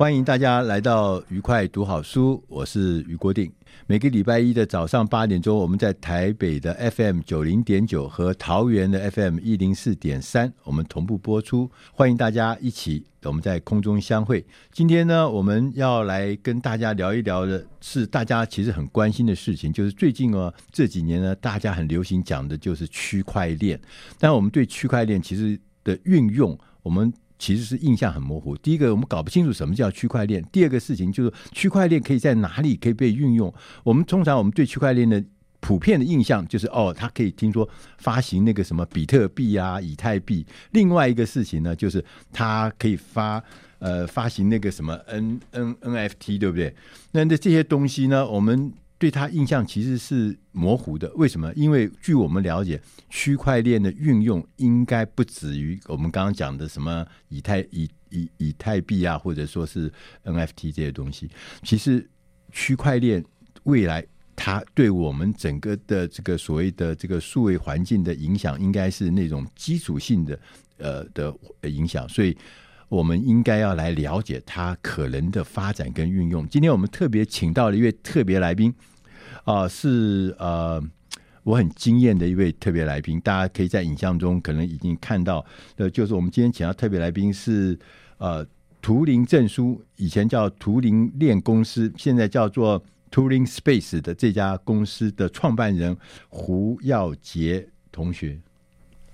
欢迎大家来到愉快读好书，我是俞国定。每个礼拜一的早上八点钟，我们在台北的 FM 九零点九和桃园的 FM 一零四点三，我们同步播出。欢迎大家一起我们在空中相会。今天呢，我们要来跟大家聊一聊的是大家其实很关心的事情，就是最近哦这几年呢，大家很流行讲的就是区块链。但我们对区块链其实的运用，我们。其实是印象很模糊。第一个，我们搞不清楚什么叫区块链；第二个事情就是区块链可以在哪里可以被运用。我们通常我们对区块链的普遍的印象就是，哦，它可以听说发行那个什么比特币啊、以太币。另外一个事情呢，就是它可以发呃发行那个什么 N N NFT，对不对？那那这些东西呢，我们。对他印象其实是模糊的，为什么？因为据我们了解，区块链的运用应该不止于我们刚刚讲的什么以太以以以太币啊，或者说是 NFT 这些东西。其实区块链未来它对我们整个的这个所谓的这个数位环境的影响，应该是那种基础性的呃的影响，所以。我们应该要来了解它可能的发展跟运用。今天我们特别请到了一位特别来宾，啊、是呃我很惊艳的一位特别来宾。大家可以在影像中可能已经看到的，就是我们今天请到特别来宾是呃图灵证书，以前叫图灵链公司，现在叫做 Turing Space 的这家公司的创办人胡耀杰同学。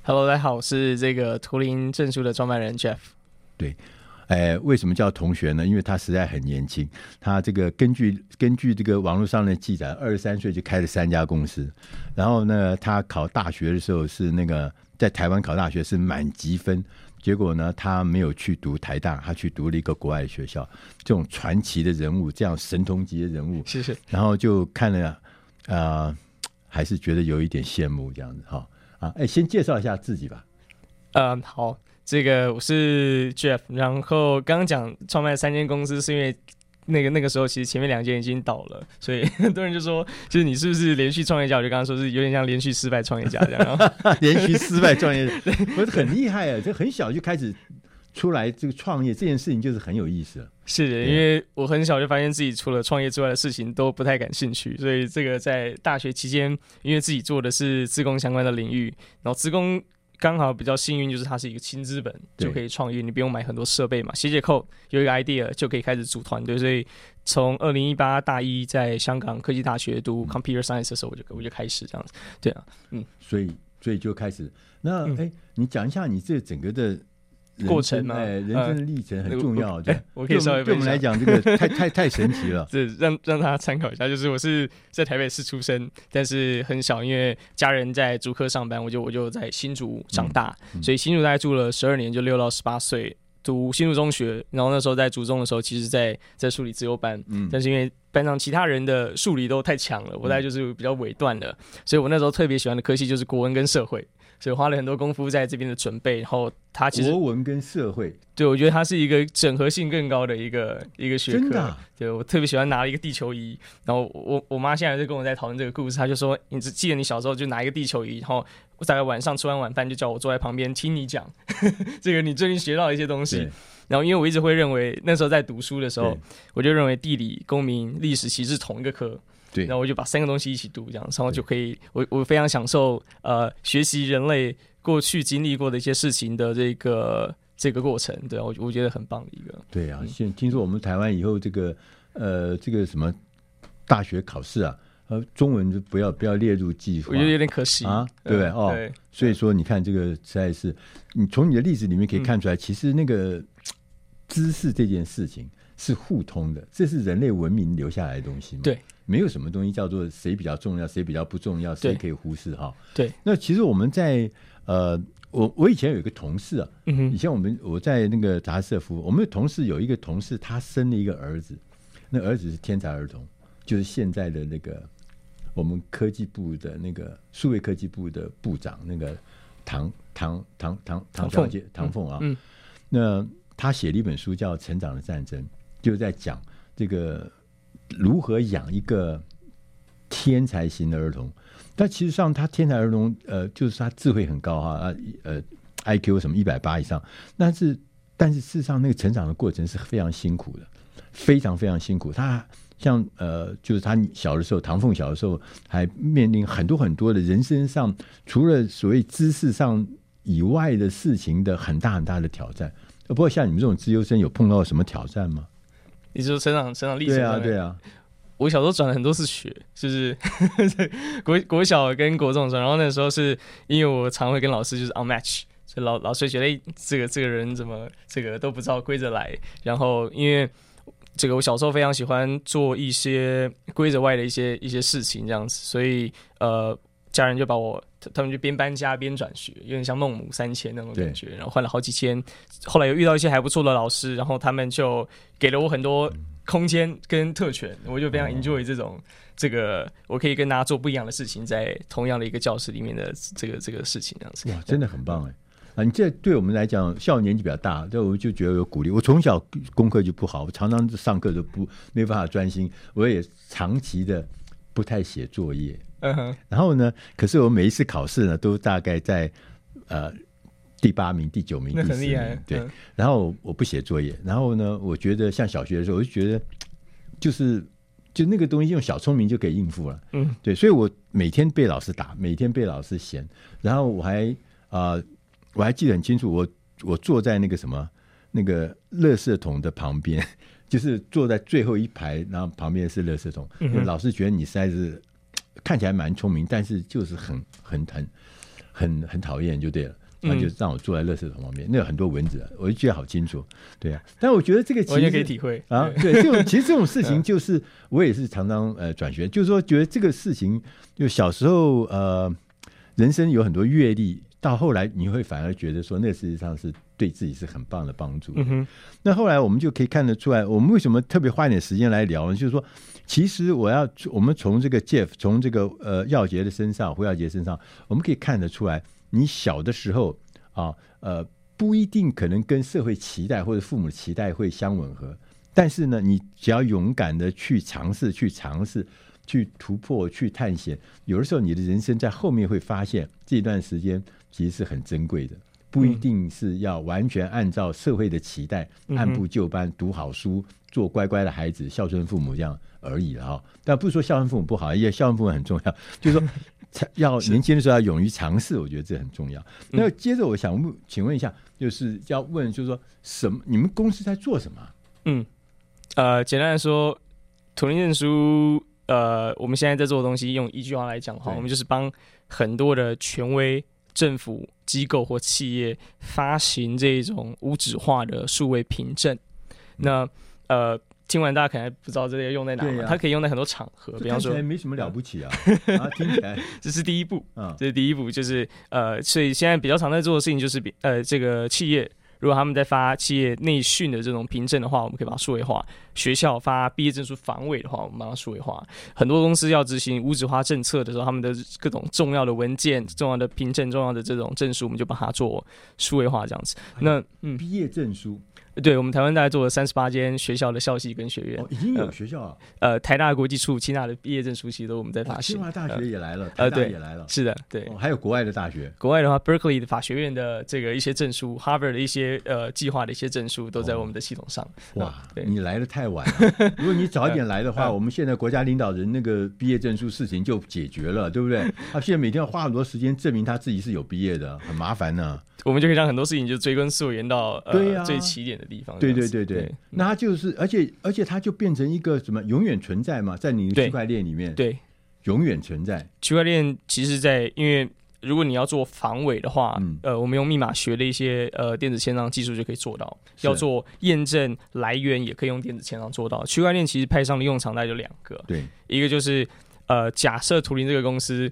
Hello，大家好，我是这个图灵证书的创办人 Jeff。对，哎，为什么叫同学呢？因为他实在很年轻。他这个根据根据这个网络上的记载，二十三岁就开了三家公司。然后呢，他考大学的时候是那个在台湾考大学是满级分，结果呢，他没有去读台大，他去读了一个国外的学校。这种传奇的人物，这样神童级的人物，谢谢。然后就看了啊、呃，还是觉得有一点羡慕这样子哈啊。哎，先介绍一下自己吧。嗯，好。这个我是 Jeff，然后刚刚讲创办三间公司，是因为那个那个时候其实前面两间已经倒了，所以 很多人就说，就是你是不是连续创业家？我就刚刚说是有点像连续失败创业家这样，连续失败创业家，不是很厉害啊！就很小就开始出来这个创业这件事情，就是很有意思。是的，因为我很小就发现自己除了创业之外的事情都不太感兴趣，所以这个在大学期间，因为自己做的是自工相关的领域，然后自工。刚好比较幸运，就是它是一个轻资本就可以创业，你不用买很多设备嘛，写写 code 有一个 idea 就可以开始组团队。所以从二零一八大一在香港科技大学读 computer science 的时候，我就我就开始这样子。对啊，嗯，所以所以就开始。那哎、嗯，你讲一下你这整个的。过程嘛，哎，人生的历程很重要。对、呃，我可以稍微对我们来讲，这个太太太神奇了。这让让大家参考一下，就是我是在台北市出生，但是很小，因为家人在竹科上班，我就我就在新竹长大，嗯嗯、所以新竹大概住了十二年，就六到十八岁读新竹中学。然后那时候在竹中的时候，其实在在数理自由班，嗯，但是因为班上其他人的数理都太强了，我大概就是比较尾段的，所以我那时候特别喜欢的科系就是国文跟社会。所以花了很多功夫在这边的准备，然后它其实国文跟社会，对，我觉得它是一个整合性更高的一个一个学科。真的啊？对，我特别喜欢拿了一个地球仪，然后我我妈现在就跟我在讨论这个故事，她就说：“你只记得你小时候就拿一个地球仪，然后我大概晚上吃完晚饭就叫我坐在旁边听你讲 这个你最近学到一些东西。”然后因为我一直会认为那时候在读书的时候，我就认为地理、公民、历史其实是同一个科。对，然后我就把三个东西一起读，这样，然后就可以，我我非常享受呃学习人类过去经历过的一些事情的这个这个过程，对，我我觉得很棒的一个。对啊，现听说我们台湾以后这个呃这个什么大学考试啊。呃，中文就不要不要列入计划，我觉得有点可惜啊，对不对？哦，对，所以说你看这个实在是，你从你的例子里面可以看出来，嗯、其实那个知识这件事情是互通的，这是人类文明留下来的东西嘛。对，没有什么东西叫做谁比较重要，谁比较不重要，谁可以忽视哈。对，那其实我们在呃，我我以前有一个同事啊，嗯，以前我们我在那个杂志社服务，我们的同事有一个同事，他生了一个儿子，那儿子是天才儿童，就是现在的那个。我们科技部的那个数位科技部的部长，那个唐唐唐唐唐小姐唐凤啊，嗯，那他写了一本书叫《成长的战争》，就在讲这个如何养一个天才型的儿童。但其实上，他天才儿童，呃，就是他智慧很高哈，啊，呃，IQ 什么一百八以上，但是但是事实上，那个成长的过程是非常辛苦的，非常非常辛苦。他。像呃，就是他小的时候，唐凤小的时候，还面临很多很多的人生上，除了所谓知识上以外的事情的很大很大的挑战。不过像你们这种资优生，有碰到什么挑战吗？你说成长成长历程？对啊，对啊。我小时候转了很多次学，就是 国国小跟国中转，然后那时候是因为我常会跟老师就是 on match，所以老老师觉得这个这个人怎么这个都不知道规则来，然后因为。这个我小时候非常喜欢做一些规则外的一些一些事情，这样子，所以呃，家人就把我他们就边搬家边转学，有点像孟母三迁那种感觉，然后换了好几千，后来又遇到一些还不错的老师，然后他们就给了我很多空间跟特权，我就非常 enjoy 这种这个我可以跟大家做不一样的事情，在同样的一个教室里面的这个这个事情这样子，哇，真的很棒哎。啊，你这对我们来讲，像我年纪比较大，这我就觉得有鼓励。我从小功课就不好，我常常上课都不没办法专心，我也长期的不太写作业。嗯哼。然后呢，可是我每一次考试呢，都大概在呃第八名、第九名、第十名。对。然后我不写作业，然后呢，我觉得像小学的时候，我就觉得就是就那个东西用小聪明就可以应付了。嗯。对，所以我每天被老师打，每天被老师嫌，然后我还啊。呃我还记得很清楚，我我坐在那个什么那个垃圾桶的旁边，就是坐在最后一排，然后旁边是垃圾桶。嗯、老师觉得你实在是看起来蛮聪明，但是就是很很很很很讨厌，就对了。那就让我坐在垃圾桶旁边，那有很多蚊子，我就记得好清楚。对啊，但我觉得这个其实我也可以体会啊。对，这种 其实这种事情就是我也是常常呃转学，就是说觉得这个事情就小时候呃人生有很多阅历。到后来，你会反而觉得说，那事实际上是对自己是很棒的帮助。嗯哼。那后来我们就可以看得出来，我们为什么特别花一点时间来聊呢？就是说，其实我要我们从这个 Jeff，从这个呃耀杰的身上，胡耀杰身上，我们可以看得出来，你小的时候啊，呃，不一定可能跟社会期待或者父母的期待会相吻合，但是呢，你只要勇敢的去尝试，去尝试。去突破，去探险。有的时候，你的人生在后面会发现，这段时间其实是很珍贵的。不一定是要完全按照社会的期待，嗯、按部就班读好书，做乖乖的孩子，孝顺父母这样而已了哈。但不是说孝顺父母不好，因为孝顺父母很重要。就是说，要年轻的时候要勇于尝试，我觉得这很重要。那接着我想问，请问一下，就是要问，就是说什么？你们公司在做什么？嗯，呃，简单来说，图灵证书。呃，我们现在在做的东西，用一句话来讲的话，我们就是帮很多的权威、政府机构或企业发行这种无纸化的数位凭证。那呃，听完大家可能还不知道这些用在哪嘛？啊、它可以用在很多场合，比方说，没什么了不起啊。啊，听起来这是第一步啊，这是第一步，就是呃，所以现在比较常在做的事情就是，呃，这个企业。如果他们在发企业内训的这种凭证的话，我们可以把它数位化；学校发毕业证书防伪的话，我们把它数位化。很多公司要执行无纸化政策的时候，他们的各种重要的文件、重要的凭证、重要的这种证书，我们就把它做数位化这样子。那嗯，毕业证书，对，我们台湾大概做了三十八间学校的校系跟学院，哦、已经有学校啊。呃，台大国际处、清大的毕业证书其实都我们在发行。清华大学也来了，呃，台大也来了，是的，对、哦。还有国外的大学，国外的话，Berkeley 的法学院的这个一些证书，Harvard 的一些呃计划的一些证书都在我们的系统上。哦、哇，你来的太晚了，如果你早一点来的话，我们现在国家领导人那个毕业证书事情就解决了，对不对？他现在每天要花很多时间证明他自己是有毕业的，很麻烦呢。我们就可以让很多事情就追根溯源到呃、啊、最起点的地方。对对对对，对那它就是，而且而且它就变成一个什么永远存在嘛，在你的区块链里面，对，对永远存在。区块链其实在，在因为如果你要做防伪的话，嗯、呃，我们用密码学的一些呃电子签章技术就可以做到。要做验证来源，也可以用电子签章做到。区块链其实派上的用场大概就两个，对，一个就是呃，假设图灵这个公司。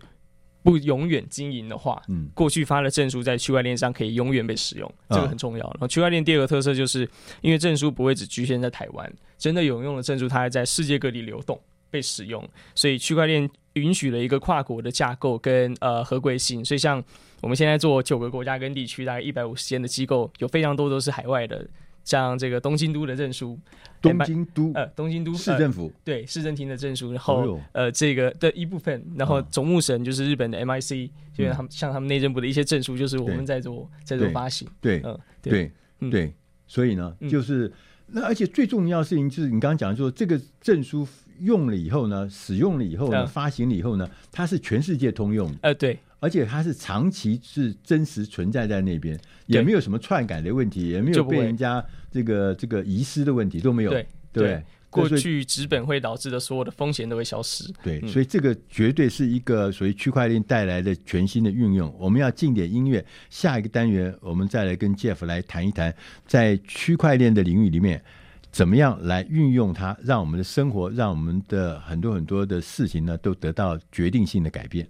不永远经营的话，嗯，过去发的证书在区块链上可以永远被使用，这个很重要。然后区块链第二个特色就是，因为证书不会只局限在台湾，真的有用的证书它还在世界各地流动被使用，所以区块链允许了一个跨国的架构跟呃合规性。所以像我们现在做九个国家跟地区，大概一百五十间的机构，有非常多都是海外的。像这个东京都的证书，东京都。呃东京都市政府、呃、对市政厅的证书，然后、哎、呃这个的一部分，然后总务省就是日本的 MIC，就、是、他们像他们内政部的一些证书，就是我们在做在做发行，对，嗯对对、所以呢，就是、嗯、那而且最重要的事情就是你刚刚讲说这个证书用了以后呢，使用了以后呢，嗯、发行了以后呢，它是全世界通用的，呃对。而且它是长期是真实存在在那边，也没有什么篡改的问题，也没有被人家这个这个遗失的问题都没有，对对，对。过去纸本会导致的所有的风险都会消失。对，所以这个绝对是一个属于区块链带来的全新的运用。我们要进点音乐，下一个单元我们再来跟 Jeff 来谈一谈，在区块链的领域里面，怎么样来运用它，让我们的生活，让我们的很多很多的事情呢，都得到决定性的改变。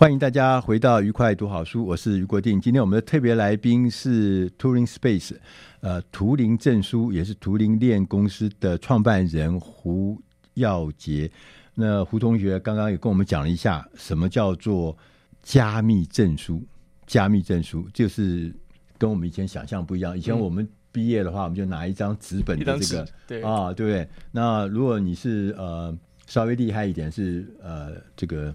欢迎大家回到愉快读好书，我是余国定。今天我们的特别来宾是 Turing Space，呃，图灵证书也是图灵链公司的创办人胡耀杰。那胡同学刚刚也跟我们讲了一下，什么叫做加密证书？加密证书就是跟我们以前想象不一样。以前我们毕业的话，我们就拿一张纸本的这个，对啊，对不对？那如果你是呃稍微厉害一点，是呃这个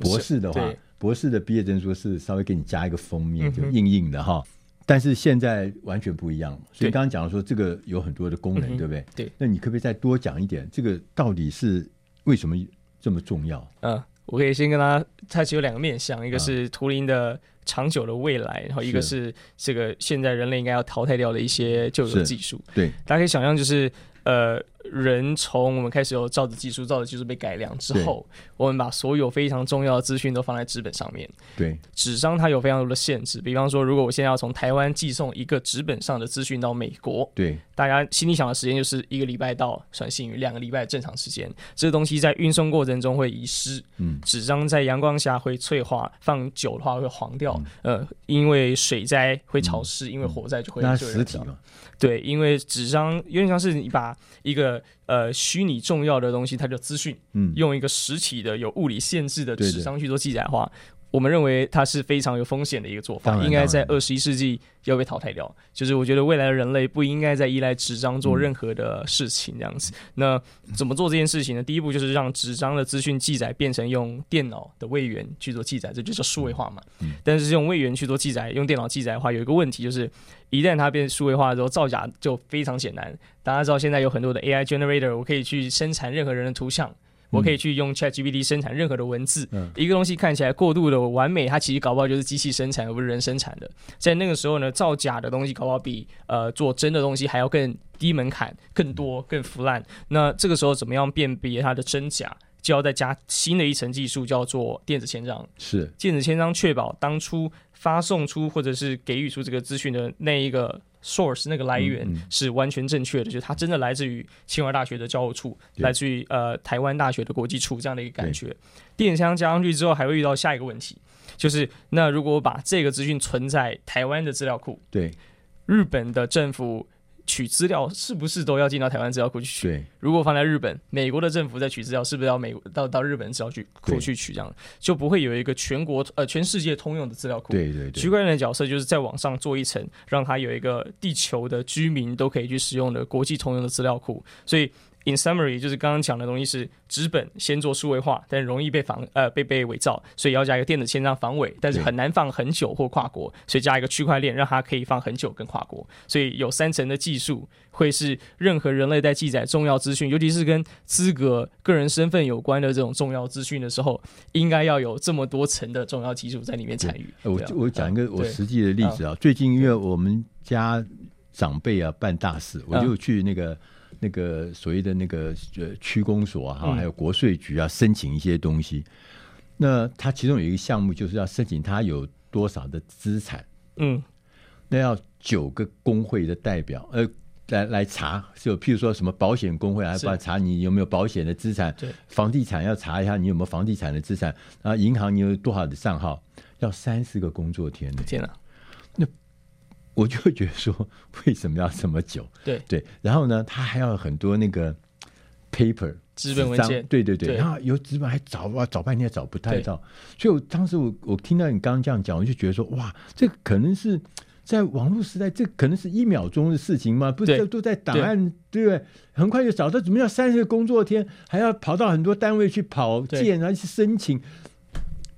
博士的话，博士的毕业证书是稍微给你加一个封面，就硬硬的哈。但是现在完全不一样，所以刚刚讲说这个有很多的功能，对不对？对。那你可不可以再多讲一点？这个到底是为什么这么重要？嗯，我可以先跟他，它其实有两个面向，一个是图灵的长久的未来，然后一个是这个现在人类应该要淘汰掉的一些旧有技术。对，大家可以想象就是。呃，人从我们开始有造纸技术，造纸技术被改良之后，我们把所有非常重要的资讯都放在纸本上面。对，纸张它有非常多的限制，比方说，如果我现在要从台湾寄送一个纸本上的资讯到美国，对，大家心里想的时间就是一个礼拜到，算幸运，两个礼拜正常时间。这个东西在运送过程中会遗失，嗯，纸张在阳光下会脆化，放久的话会黄掉，嗯、呃，因为水灾会潮湿，嗯、因为火灾就会。那实体嘛。对，因为纸张有点像是你把一个呃虚拟重要的东西，它叫资讯，嗯，用一个实体的有物理限制的纸张去做记载的话。我们认为它是非常有风险的一个做法，应该在二十一世纪要被淘汰掉。就是我觉得未来的人类不应该再依赖纸张做任何的事情，这样子。那怎么做这件事情呢？第一步就是让纸张的资讯记载变成用电脑的位元去做记载，这就叫数位化嘛。但是用位元去做记载，用电脑记载的话，有一个问题就是，一旦它变数位化之后，造假就非常简单。大家知道现在有很多的 AI generator，我可以去生产任何人的图像。我可以去用 ChatGPT 生产任何的文字，嗯、一个东西看起来过度的完美，它其实搞不好就是机器生产而不是人生产的。在那个时候呢，造假的东西搞不好比呃做真的东西还要更低门槛、更多、更腐烂。那这个时候怎么样辨别它的真假？就要再加新的一层技术，叫做电子签章。是电子签章确保当初发送出或者是给予出这个资讯的那一个。source 那个来源是完全正确的，嗯嗯、就是它真的来自于清华大学的教务处，来自于呃台湾大学的国际处这样的一个感觉。电箱加上去之后，还会遇到下一个问题，就是那如果我把这个资讯存在台湾的资料库，对日本的政府。取资料是不是都要进到台湾资料库去取？对，如果放在日本，美国的政府在取资料，是不是要美国到到日本资料去库去取？这样就不会有一个全国呃全世界通用的资料库。对对对，区块链的角色就是在网上做一层，让它有一个地球的居民都可以去使用的国际通用的资料库。所以。In summary，就是刚刚讲的东西是纸本先做数位化，但容易被防呃被被伪造，所以要加一个电子签章防伪，但是很难放很久或跨国，所以加一个区块链让它可以放很久跟跨国，所以有三层的技术会是任何人类在记载重要资讯，尤其是跟资格、个人身份有关的这种重要资讯的时候，应该要有这么多层的重要技术在里面参与。我我讲一个我实际的例子啊，最近因为我们家长辈啊办大事，我就去那个。那个所谓的那个呃区公所啊，还有国税局啊，申请一些东西。那他其中有一个项目，就是要申请他有多少的资产。嗯，那要九个工会的代表呃来来查，就譬如说什么保险工会还要查你有没有保险的资产，对，房地产要查一下你有没有房地产的资产，然后银行你有多少的账号，要三十个工作天呢。天哪！我就会觉得说，为什么要这么久？对对，然后呢，他还要很多那个 paper 纸本文件，对对对，对然后有纸本还找啊找半天找不太到，所以我当时我我听到你刚刚这样讲，我就觉得说，哇，这可能是在网络时代，这可能是一秒钟的事情吗？不是都在档案，对不对？很快就找到，怎么要三十个工作天，还要跑到很多单位去跑件，然后去申请，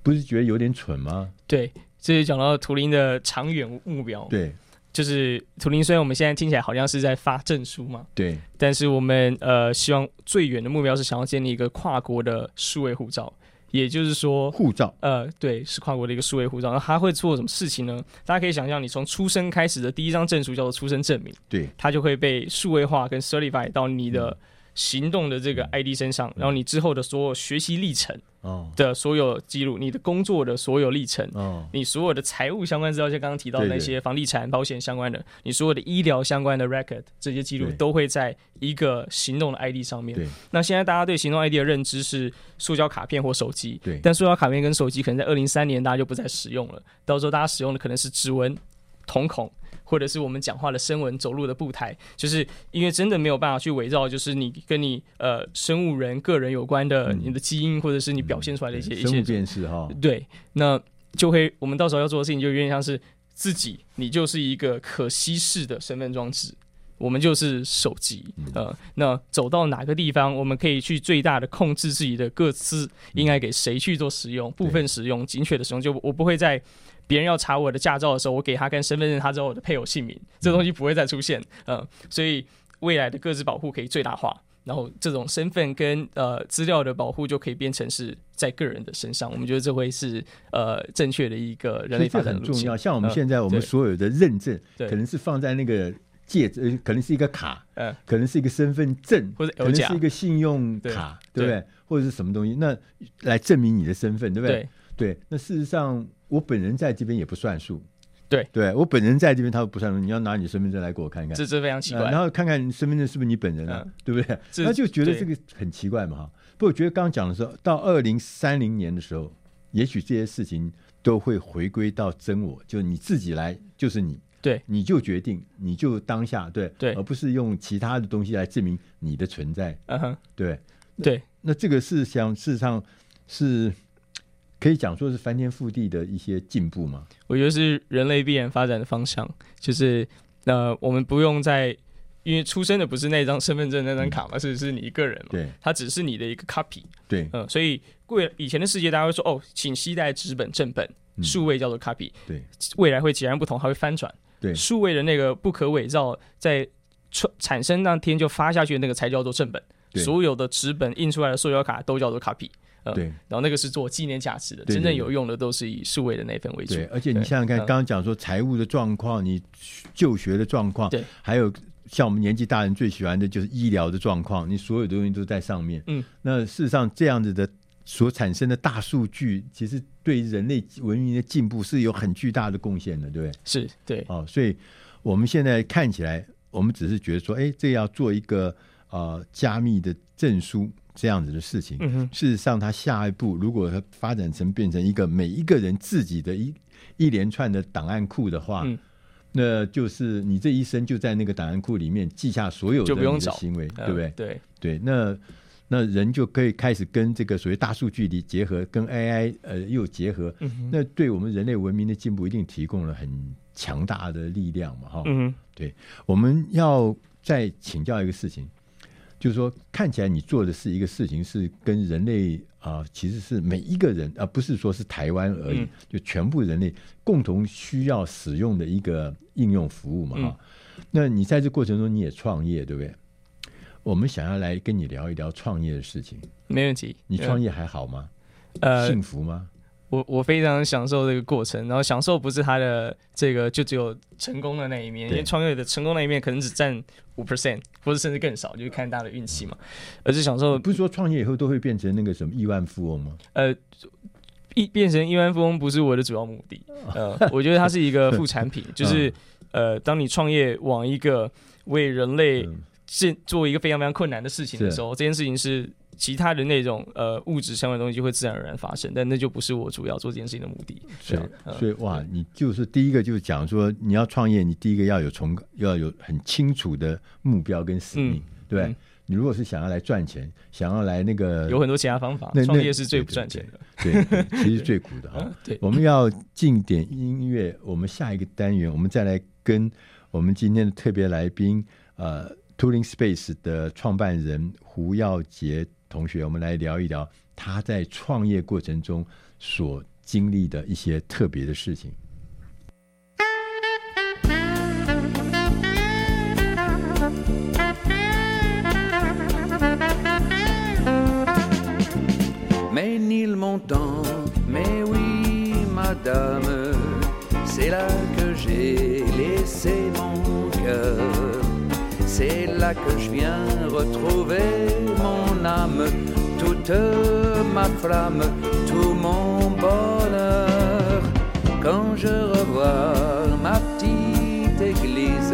不是觉得有点蠢吗？对，这就讲到图灵的长远目标，对。就是图灵，虽然我们现在听起来好像是在发证书嘛，对，但是我们呃希望最远的目标是想要建立一个跨国的数位护照，也就是说护照，呃，对，是跨国的一个数位护照。那它会做什么事情呢？大家可以想象，你从出生开始的第一张证书叫做出生证明，对，它就会被数位化跟 certify 到你的行动的这个 ID 身上，然后你之后的所有学习历程。的所有记录，你的工作的所有历程，哦，你所有的财务相关资料，像刚刚提到的那些房地产、保险相关的，你所有的医疗相关的 record，这些记录都会在一个行动的 ID 上面。对，那现在大家对行动 ID 的认知是塑胶卡片或手机，对，但塑胶卡片跟手机可能在二零三年大家就不再使用了，到时候大家使用的可能是指纹、瞳孔。或者是我们讲话的声纹、走路的步态，就是因为真的没有办法去伪造，就是你跟你呃生物人个人有关的你的基因，或者是你表现出来的一些一些生物辨识哈。对，那就会我们到时候要做的事情，就有点像是自己，你就是一个可稀释的身份装置。我们就是手机，呃，那走到哪个地方，我们可以去最大的控制自己的各自应该给谁去做使用，部分使用，精确的使用。就我不会在别人要查我的驾照的时候，我给他跟身份证，他知道我的配偶姓名，这东西不会再出现，呃，所以未来的各自保护可以最大化，然后这种身份跟呃资料的保护就可以变成是在个人的身上。我们觉得这会是呃正确的一个人类发展的路径。很重要，像我们现在我们所有的认证，可能是放在那个。戒指可能是一个卡，呃，可能是一个身份证，或者可能是一个信用卡，对，对不对？或者是什么东西，那来证明你的身份，对不对？对，对，那事实上，我本人在这边也不算数，对，对我本人在这边，他不算数。你要拿你身份证来给我看看，这这非常奇怪。然后看看身份证是不是你本人啊，对不对？他就觉得这个很奇怪嘛，哈。不过我觉得刚刚讲的时候，到二零三零年的时候，也许这些事情都会回归到真我，就你自己来，就是你。对，你就决定，你就当下，对，对，而不是用其他的东西来证明你的存在。嗯哼，对，对，那这个是想事实上是可以讲说是翻天覆地的一些进步吗？我觉得是人类必然发展的方向，就是呃，我们不用再因为出生的不是那张身份证那张卡嘛，是、嗯、是你一个人嘛，对，它只是你的一个 copy，对，嗯、呃，所以贵以前的世界，大家会说哦，请携带纸本正本，数位叫做 copy，、嗯、对，未来会截然不同，它会翻转。对，数位的那个不可伪造，在产产生那天就发下去的那个才叫做正本，所有的纸本印出来的塑胶卡都叫做 copy，呃，对，然后那个是做纪念价值的，真正有用的都是以数位的那份为主。对，而且你想想看，刚刚讲说财务的状况，你就学的状况，对，还有像我们年纪大人最喜欢的就是医疗的状况，你所有的东西都在上面。嗯，那事实上这样子的。所产生的大数据，其实对人类文明的进步是有很巨大的贡献的，对不对？是，对。哦，所以我们现在看起来，我们只是觉得说，哎，这要做一个呃加密的证书这样子的事情。嗯。事实上，它下一步如果它发展成变成一个每一个人自己的一一连串的档案库的话，嗯，那就是你这一生就在那个档案库里面记下所有的你的行为，对不对？对对，那。那人就可以开始跟这个所谓大数据里结合，跟 AI 呃又结合，嗯，那对我们人类文明的进步一定提供了很强大的力量嘛，哈。嗯，对，我们要再请教一个事情，就是说看起来你做的是一个事情，是跟人类啊、呃，其实是每一个人，而、呃、不是说是台湾而已、嗯，就全部人类共同需要使用的一个应用服务嘛，哈、嗯。那你在这过程中你也创业，对不对？我们想要来跟你聊一聊创业的事情，没问题。你创业还好吗？呃，幸福吗？我我非常享受这个过程，然后享受不是他的这个就只有成功的那一面，因为创业的成功那一面可能只占五 percent，或者甚至更少，就是看大家的运气嘛。而是享受，不是说创业以后都会变成那个什么亿万富翁吗？呃，亿变成亿万富翁不是我的主要目的。呃，我觉得它是一个副产品，就是呃，当你创业往一个为人类。是做一个非常非常困难的事情的时候，这件事情是其他的那种呃物质相关的东西会自然而然发生，但那就不是我主要做这件事情的目的。所以，所以哇，你就是第一个就是讲说你要创业，你第一个要有从要有很清楚的目标跟使命，嗯、对、嗯、你如果是想要来赚钱，想要来那个有很多其他方法，创业是最不赚钱的，对，对，对，对，其实最苦的哈。对，我们要进点音乐，我们下一个单元，我们再来跟我们今天的特别来宾呃。Tooling Space 的创办人胡耀杰同学，我们来聊一聊他在创业过程中所经历的一些特别的事情。Que je viens retrouver mon âme, toute ma flamme, tout mon bonheur. Quand je revois ma petite église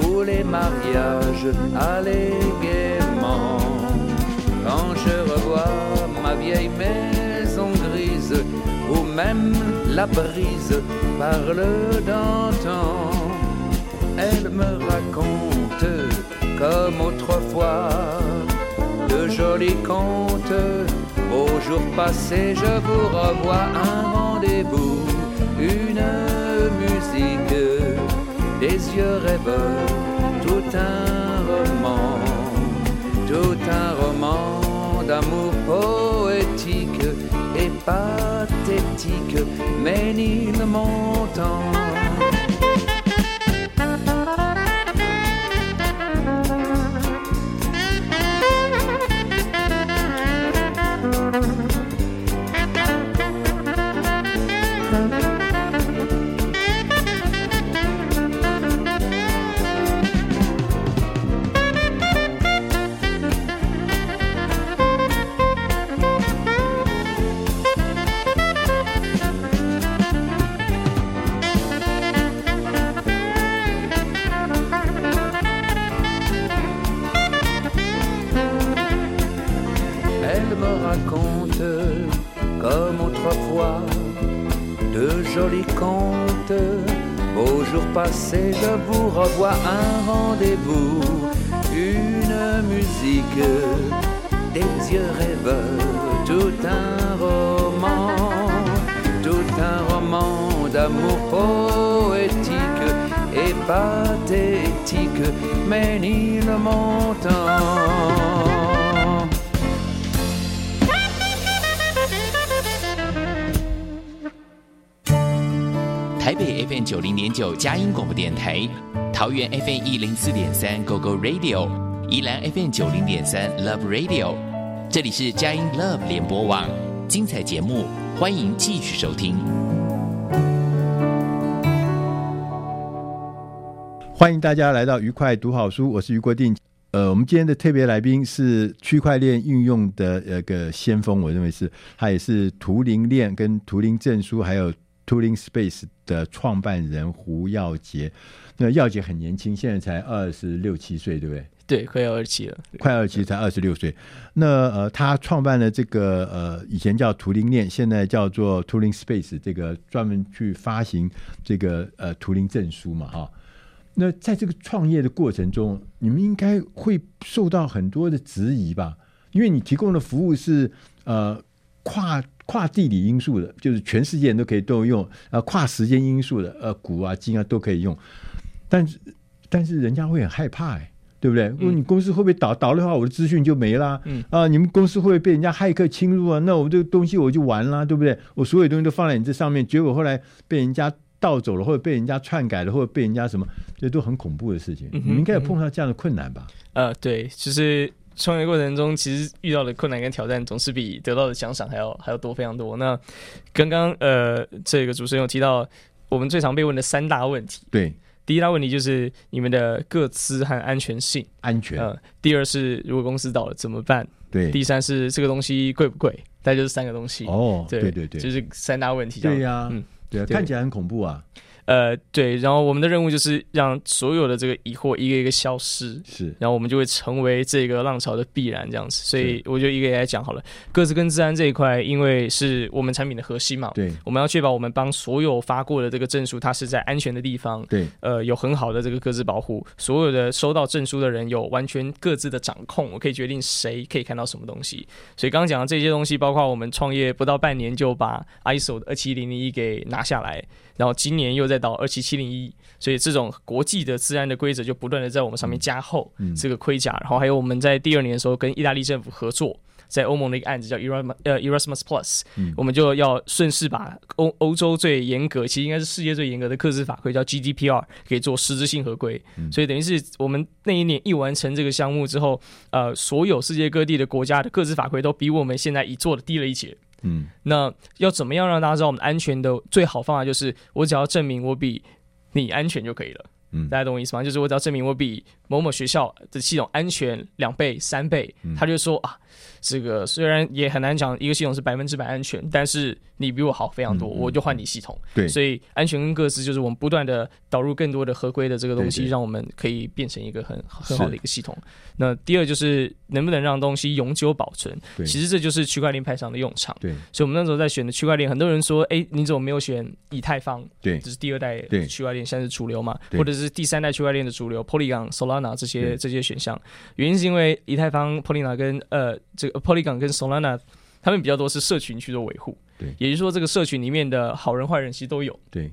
où les mariages allaient gaiement, quand je revois ma vieille maison grise où même la brise parle d'antan, elle me raconte comme autrefois de jolis contes. Au jour passé, je vous revois un rendez-vous une musique, des yeux rêveurs, tout un roman, tout un roman d'amour poétique et pathétique, mais nul montant. 九佳音广播电台，桃园 FM 一零四点三 GO GO Radio，宜兰 FM 九零点三 Love Radio，这里是佳音 Love 联播网，精彩节目，欢迎继续收听。欢迎大家来到愉快读好书，我是余国定。呃，我们今天的特别来宾是区块链运用的呃个先锋，我认为是他也是图灵链跟图灵证书还有 Turing Space 的创办人胡耀杰。那耀杰很年轻，现在才二十六七岁，对不对？对，快要二十七了，快二十七才二十六岁。那呃，他创办了这个呃，以前叫图灵链，现在叫做 Turing Space，这个专门去发行这个呃图灵证书嘛，哈。那在这个创业的过程中，你们应该会受到很多的质疑吧？因为你提供的服务是呃跨跨地理因素的，就是全世界人都可以都用；呃，跨时间因素的，呃，古啊今啊都可以用。但是但是人家会很害怕，哎，对不对？如果你公司会不会倒倒的话，我的资讯就没啦。嗯啊，你们公司会不会被人家骇客侵入啊？那我这个东西我就完了，对不对？我所有东西都放在你这上面，结果后来被人家。盗走了，或者被人家篡改了，或者被人家什么，这都很恐怖的事情。嗯、你们应该有碰到这样的困难吧？呃，对，就是创业过程中，其实遇到的困难跟挑战，总是比得到的奖赏还要还要多非常多。那刚刚呃，这个主持人有提到我们最常被问的三大问题。对，第一大问题就是你们的个资和安全性，安全。呃，第二是如果公司倒了怎么办？对，第三是这个东西贵不贵？大概就是三个东西。哦，对对对，对，就是三大问题。对呀、啊，嗯。对啊，看起来很恐怖啊。呃，对，然后我们的任务就是让所有的这个疑惑一个一个消失，是，然后我们就会成为这个浪潮的必然这样子。所以我就一个一个来讲好了。各自跟自安这一块，因为是我们产品的核心嘛，对，我们要确保我们帮所有发过的这个证书，它是在安全的地方，对，呃，有很好的这个各自保护，所有的收到证书的人有完全各自的掌控，我可以决定谁可以看到什么东西。所以刚刚讲的这些东西，包括我们创业不到半年就把 ISO 的二七零零一给拿下来。然后今年又在到二七七零一，所以这种国际的治安的规则就不断的在我们上面加厚这个盔甲。然后还有我们在第二年的时候跟意大利政府合作，在欧盟的一个案子叫 Erasmus 呃 Erasmus Plus，我们就要顺势把欧欧洲最严格，其实应该是世界最严格的克制法规叫 GDPR，可以做实质性合规。所以等于是我们那一年一完成这个项目之后，呃，所有世界各地的国家的个资法规都比我们现在已做的低了一截。嗯，那要怎么样让大家知道我们安全的最好方法就是，我只要证明我比你安全就可以了。嗯，大家懂我意思吗？就是我只要证明我比某某学校的系统安全两倍、三倍，他就说啊。这个虽然也很难讲，一个系统是百分之百安全，但是你比我好非常多，嗯、我就换你系统。对，所以安全跟各自就是我们不断的导入更多的合规的这个东西，让我们可以变成一个很很好的一个系统。那第二就是能不能让东西永久保存？其实这就是区块链派上的用场。对，所以我们那时候在选的区块链，很多人说，哎，你怎么没有选以太坊？对，这是第二代区块链，现在是主流嘛？或者是第三代区块链的主流，Polygon、Solana 这些这些选项。原因是因为以太坊、Polygon 跟呃这个。Polygon 跟 Solana，他们比较多是社群去做维护，对，也就是说，这个社群里面的好人坏人其实都有。对。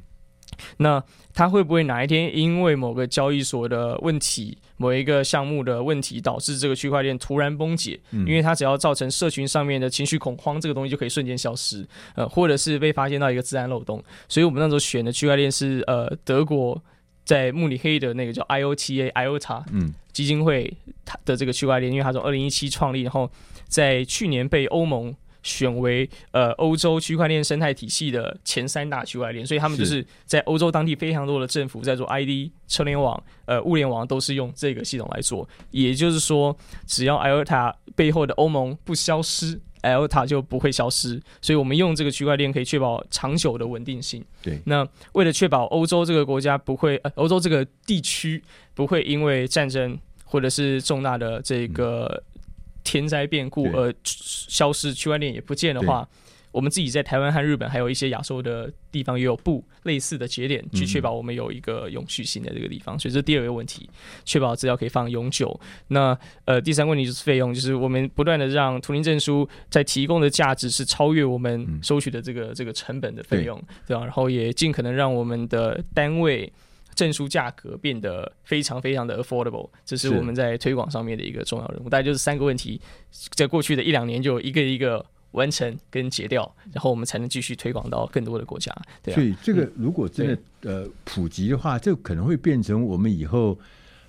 那他会不会哪一天因为某个交易所的问题、某一个项目的问题，导致这个区块链突然崩解？嗯、因为它只要造成社群上面的情绪恐慌，这个东西就可以瞬间消失。呃，或者是被发现到一个自然漏洞。所以我们那时候选的区块链是呃德国在慕尼黑的那个叫 IOTA IOTA 嗯基金会它的这个区块链，因为它从二零一七创立，然后在去年被欧盟。选为呃欧洲区块链生态体系的前三大区块链，所以他们就是在欧洲当地非常多的政府在做 ID 车联网、呃物联网都是用这个系统来做。也就是说，只要 IOTA 背后的欧盟不消失，IOTA 就不会消失。所以我们用这个区块链可以确保长久的稳定性。对，那为了确保欧洲这个国家不会，呃欧洲这个地区不会因为战争或者是重大的这个。嗯天灾变故而消失，区块链也不见的话，我们自己在台湾和日本还有一些亚洲的地方也有布类似的节点，去确保我们有一个永续性的这个地方。所以这是第二个问题，确保资料可以放永久。那呃，第三个问题就是费用，就是我们不断的让图灵证书在提供的价值是超越我们收取的这个这个成本的费用，对吧？然后也尽可能让我们的单位。证书价格变得非常非常的 affordable，这是我们在推广上面的一个重要任务。大概就是三个问题，在过去的一两年就一个一个完成跟截掉，然后我们才能继续推广到更多的国家。对啊，所以这个如果真的呃普及的话，这可能会变成我们以后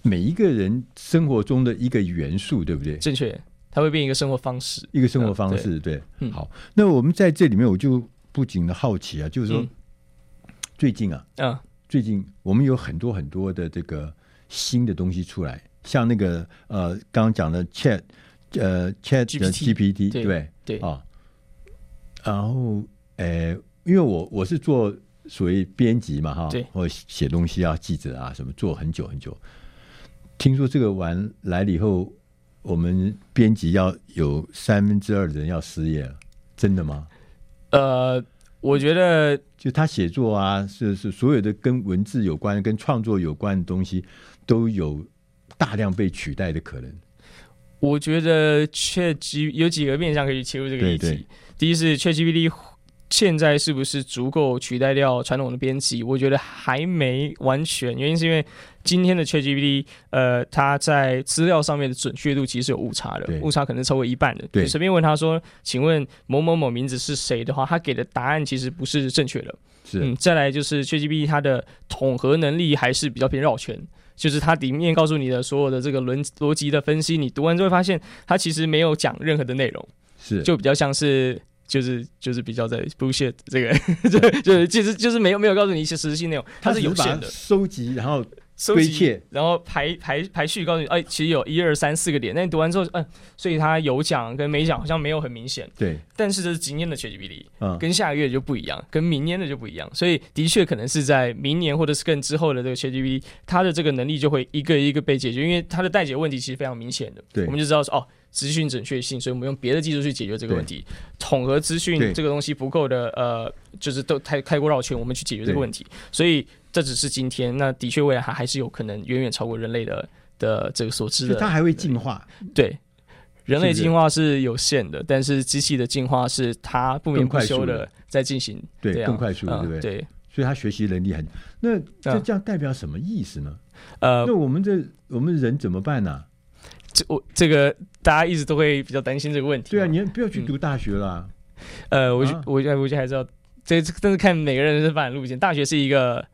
每一个人生活中的一个元素，对不对？正确，它会变一个生活方式，一个生活方式。对，对，好。那我们在这里面，我就不仅的好奇啊，就是说最近啊，嗯。最近我们有很多很多的这个新的东西出来，像那个呃刚刚讲的 Chat 呃 Chat GPT 对对对啊，然后呃因为我我是做所谓编辑嘛哈，对，或写东西啊记者啊什么做很久很久，听说这个完来了以后，我们编辑要有三分之二的人要失业了，真的吗？呃。我觉得，就他写作啊，是是所有的跟文字有关、跟创作有关的东西，都有大量被取代的可能。我觉得 ChatGPT 有几个面向可以切入这个议题。对对，第一是 ChatGPT。现在是不是足够取代掉传统的编辑？我觉得还没完全，原因是因为今天的 ChatGPT，呃，它在资料上面的准确度其实是有误差的，误差可能超过一半的。对，随便问他说：“请问某某某名字是谁？”的话，他给的答案其实不是正确的。是，嗯，再来就是 ChatGPT 它的统合能力还是比较偏绕圈，就是它里面告诉你的所有的这个逻逻辑的分析，你读完之后会发现它其实没有讲任何的内容，是，就比较像是。就是就是比较在 bullshit 这个，就就是其实就是没有没有告诉你一些实质性内容，它是有限的收集，然后收集，然后排排排序，告诉你，哎，其实有一二三四个点。那你读完之后，嗯，所以它有奖跟没奖好像没有很明显。对，但是这是今年的 ChatGPT，嗯，跟下个月就不一样，跟明年的就不一样。所以的确可能是在明年或者是更之后的这个 ChatGPT，它的这个能力就会一个一个被解决，因为它的待解问题其实非常明显的。对，我们就知道说哦。资讯准确性，所以我们用别的技术去解决这个问题。统合资讯这个东西不够的，呃，就是都太太过绕圈，我们去解决这个问题。所以这只是今天，那的确未来还还是有可能远远超过人类的的这个所知的。它还会进化，对，人类进化是有限的，但是机器的进化是它不眠不休的在进行，对，更快速，对不对？对，所以它学习能力很。那这这样代表什么意思呢？呃，那我们这我们人怎么办呢？这我这个大家一直都会比较担心这个问题。对啊，你不要去读大学了。嗯、呃，我我我觉得还是要这，但是看每个人的发展路径。大学是一个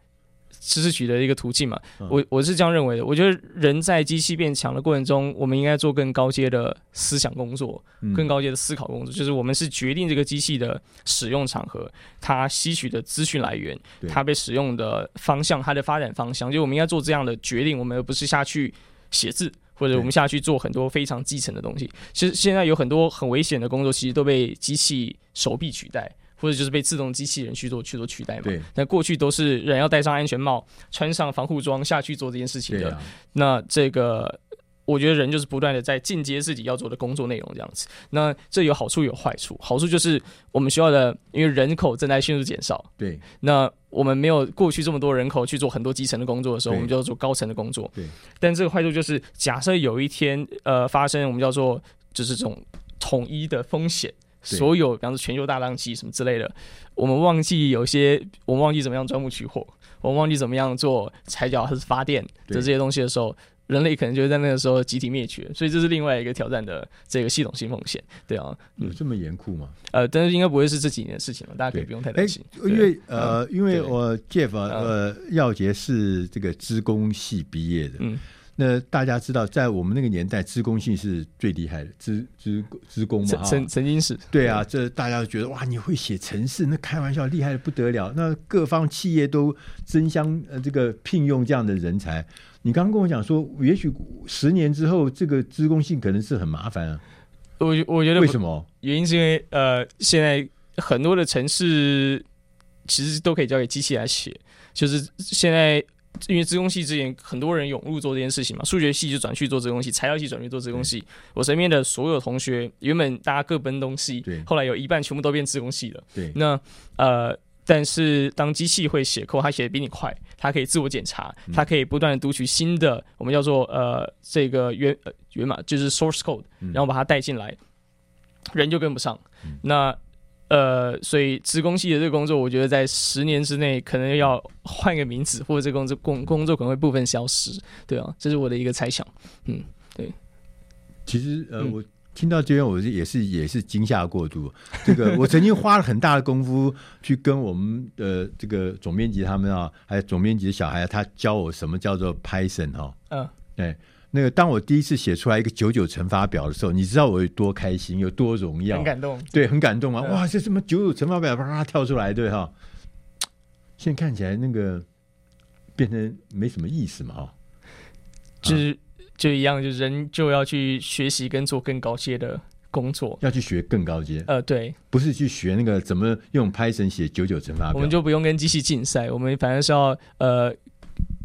知识取得的一个途径嘛。嗯、我我是这样认为的。我觉得人在机器变强的过程中，我们应该做更高阶的思想工作，更高阶的思考工作。嗯、就是我们是决定这个机器的使用场合，它吸取的资讯来源，它被使用的方向，它的发展方向。就我们应该做这样的决定，我们而不是下去写字。或者我们下去做很多非常基层的东西，其实现在有很多很危险的工作，其实都被机器手臂取代，或者就是被自动机器人去做去做取代嘛。对。但过去都是人要戴上安全帽，穿上防护装下去做这件事情的。啊、那这个。我觉得人就是不断的在进阶自己要做的工作内容，这样子。那这有好处有坏处。好处就是我们学校的，因为人口正在迅速减少。对。那我们没有过去这么多人口去做很多基层的工作的时候，我们就要做高层的工作。对。但这个坏处就是，假设有一天呃发生我们叫做就是这种统一的风险。所有，比方说全球大浪机什么之类的，我们忘记有些，我们忘记怎么样钻木取火，我们忘记怎么样做踩脚还是发电的这些东西的时候。人类可能就会在那个时候集体灭绝，所以这是另外一个挑战的这个系统性风险，对啊，有这么严酷吗？呃，但是应该不会是这几年的事情了，大家可以不用太担心。因为呃，因为我 Jeff 呃，耀杰是这个资工系毕业的，嗯，那大家知道，在我们那个年代，资工系是最厉害的，资资资工嘛，曾曾经是，对啊，这大家都觉得哇，你会写程式，那开玩笑，厉害的不得了，那各方企业都争相呃这个聘用这样的人才。你刚刚跟我讲说，也许十年之后，这个资工系可能是很麻烦啊。我我觉得为什么？原因是因为呃，现在很多的城市其实都可以交给机器来写。就是现在因为自工系之前很多人涌入做这件事情嘛，数学系就转去做自工系，材料系转去做自工系。我身边的所有同学原本大家各奔东西，对，后来有一半全部都变自工系了。对，那呃。但是当机器会写 code，它写的比你快，它可以自我检查，它可以不断的读取新的，我们叫做呃这个源呃源码，就是 source code，然后把它带进来，人就跟不上。那呃，所以职工系的这个工作，我觉得在十年之内可能要换一个名字，或者这个工作工工作可能会部分消失。对啊，这是我的一个猜想。嗯，对。其实呃我。听到这边，我是也是也是惊吓过度。这个 我曾经花了很大的功夫去跟我们的这个总编辑他们啊，还有总编辑的小孩，他教我什么叫做 Python 哈。嗯，对，那个当我第一次写出来一个九九乘法表的时候，你知道我有多开心，有多荣耀，很感动，对，很感动啊！哇，这什么九九乘法表啪啪跳出来，对哈。现在看起来那个变成没什么意思嘛，哈，就是。就一样，就人就要去学习跟做更高阶的工作，要去学更高阶。呃，对，不是去学那个怎么用 Python 写九九乘法表，我们就不用跟机器竞赛，我们反正是要呃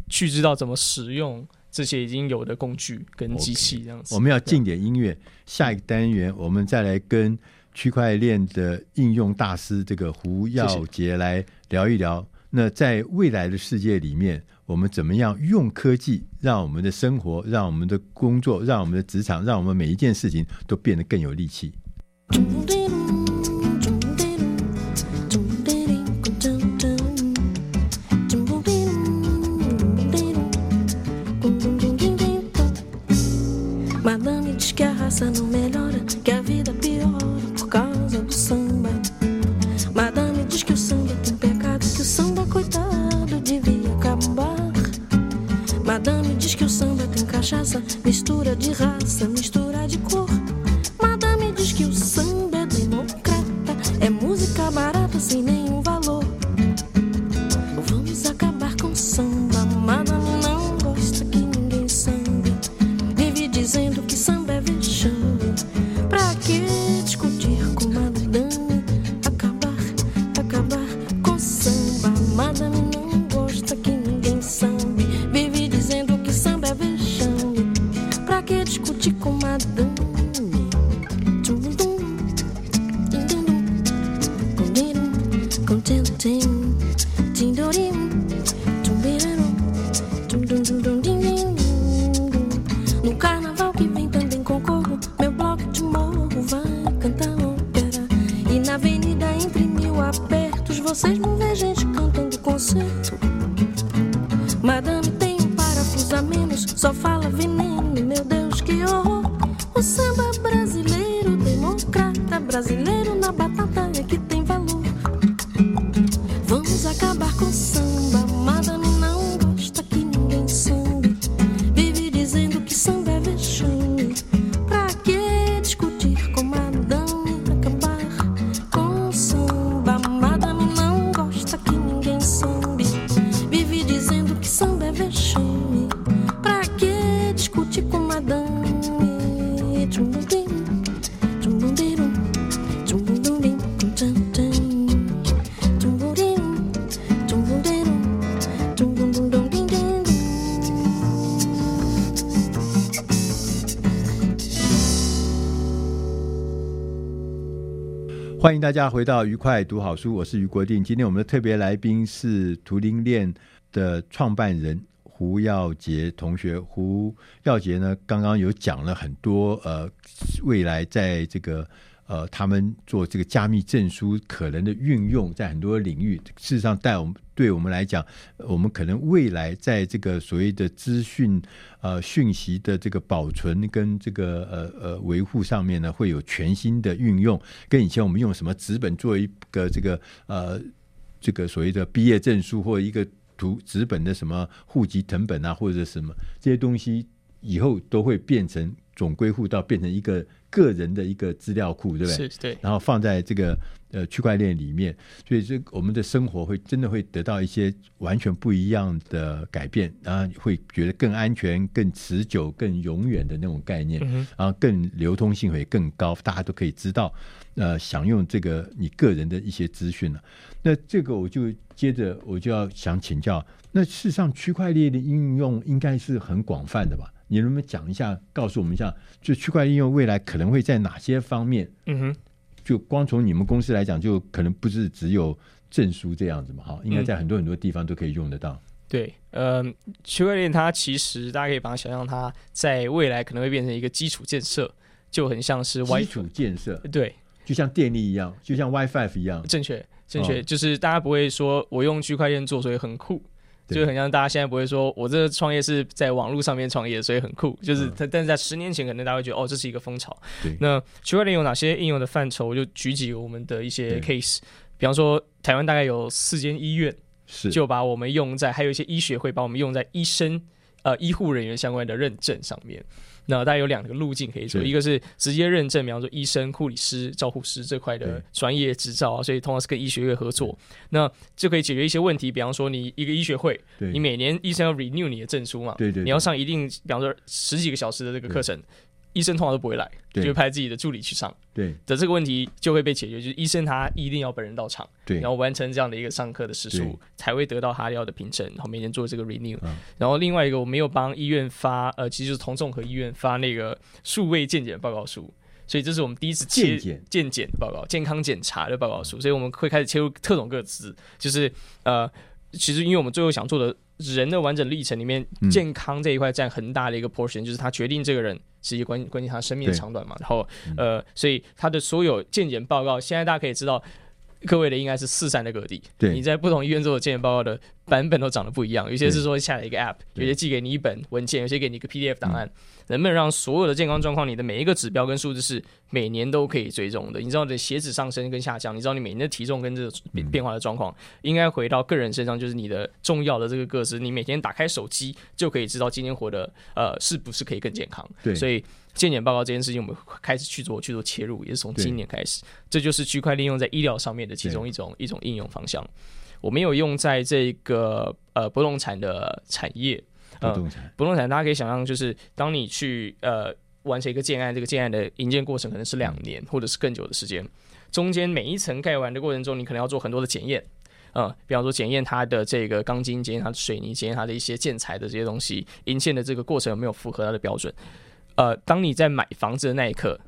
去知道怎么使用这些已经有的工具跟机器这样子。Okay, 我们要进点音乐，下一个单元我们再来跟区块链的应用大师这个胡耀杰来聊一聊。那在未来的世界里面，我们怎么样用科技让我们的生活、让我们的工作、让我们的职场、让我们每一件事情都变得更有力气？mistura de raça, mistura de cor. 欢迎大家回到愉快读好书，我是于国定。今天我们的特别来宾是图灵链的创办人胡耀杰同学。胡耀杰呢，刚刚有讲了很多呃，未来在这个呃，他们做这个加密证书可能的运用，在很多领域，事实上，带我们对我们来讲，我们可能未来在这个所谓的资讯呃讯息的这个保存跟这个呃呃维护上面呢，会有全新的运用。跟以前我们用什么纸本做一个这个呃这个所谓的毕业证书，或者一个图纸本的什么户籍成本啊，或者什么这些东西，以后都会变成总归户到变成一个。个人的一个资料库，对不对？是，对。然后放在这个呃区块链里面，所以这我们的生活会真的会得到一些完全不一样的改变，然后会觉得更安全、更持久、更永远的那种概念，嗯、然后更流通性会更高，大家都可以知道，呃，享用这个你个人的一些资讯了。那这个我就接着我就要想请教，那事实上区块链的应用应该是很广泛的吧？你能不能讲一下，告诉我们一下，就区块链应用未来可能会在哪些方面？嗯哼，就光从你们公司来讲，就可能不是只有证书这样子嘛，哈，应该在很多很多地方都可以用得到。嗯、对，呃，区块链它其实大家可以把它想象，它在未来可能会变成一个基础建设，就很像是基础建设，对，就像电力一样，就像 WiFi 一样，正确，正确，哦、就是大家不会说我用区块链做，所以很酷。就很像大家现在不会说，我这个创业是在网络上面创业，所以很酷。就是，但但是在十年前，可能大家会觉得，哦，这是一个风潮。那区块链有哪些应用的范畴？我就举几个我们的一些 case。比方说，台湾大概有四间医院，是就把我们用在，还有一些医学会把我们用在医生、呃，医护人员相关的认证上面。那大概有两个路径可以走，一个是直接认证，比方说医生、护理师、照护师这块的专业执照啊，所以通常是跟医学院合作，那就可以解决一些问题，比方说你一个医学会，你每年医生要 renew 你的证书嘛，对对，你要上一定，比方说十几个小时的这个课程。医生通常都不会来，就会派自己的助理去上。对的，这个问题就会被解决，就是医生他一定要本人到场，对，然后完成这样的一个上课的时数，才会得到他要的凭证，然后每年做这个 renew。嗯。然后另外一个，我没有帮医院发，呃，其实就是同综合医院发那个数位健检报告书，所以这是我们第一次切健检报告、健康检查的报告书，所以我们会开始切入特种个资，就是呃，其实因为我们最后想做的。人的完整历程里面，健康这一块占很大的一个 portion，、嗯、就是他决定这个人实际关关键他生命的长短嘛。然后，呃，所以他的所有健检报告，现在大家可以知道，各位的应该是四散的各地。对，你在不同医院做的健检报告的版本都长得不一样，有些是说下载一个 app，有些寄给你一本文件，有些给你一个 PDF 档案。嗯能不能让所有的健康状况，你的每一个指标跟数字是每年都可以追踪的？你知道你的血脂上升跟下降，你知道你每年的体重跟这个变变化的状况，应该回到个人身上，就是你的重要的这个个子，你每天打开手机就可以知道今天活得呃是不是可以更健康。对，所以健检报告这件事情，我们开始去做去做切入，也是从今年开始，这就是区块链用在医疗上面的其中一种一种应用方向。我没有用在这个呃不动产的产业。不动产，不动产，大家可以想象，就是当你去呃完成一个建案，这个建案的营建过程可能是两年或者是更久的时间，中间每一层盖完的过程中，你可能要做很多的检验，嗯，比方说检验它的这个钢筋，检验它的水泥，检验它的一些建材的这些东西，营建的这个过程有没有符合它的标准？呃，当你在买房子的那一刻。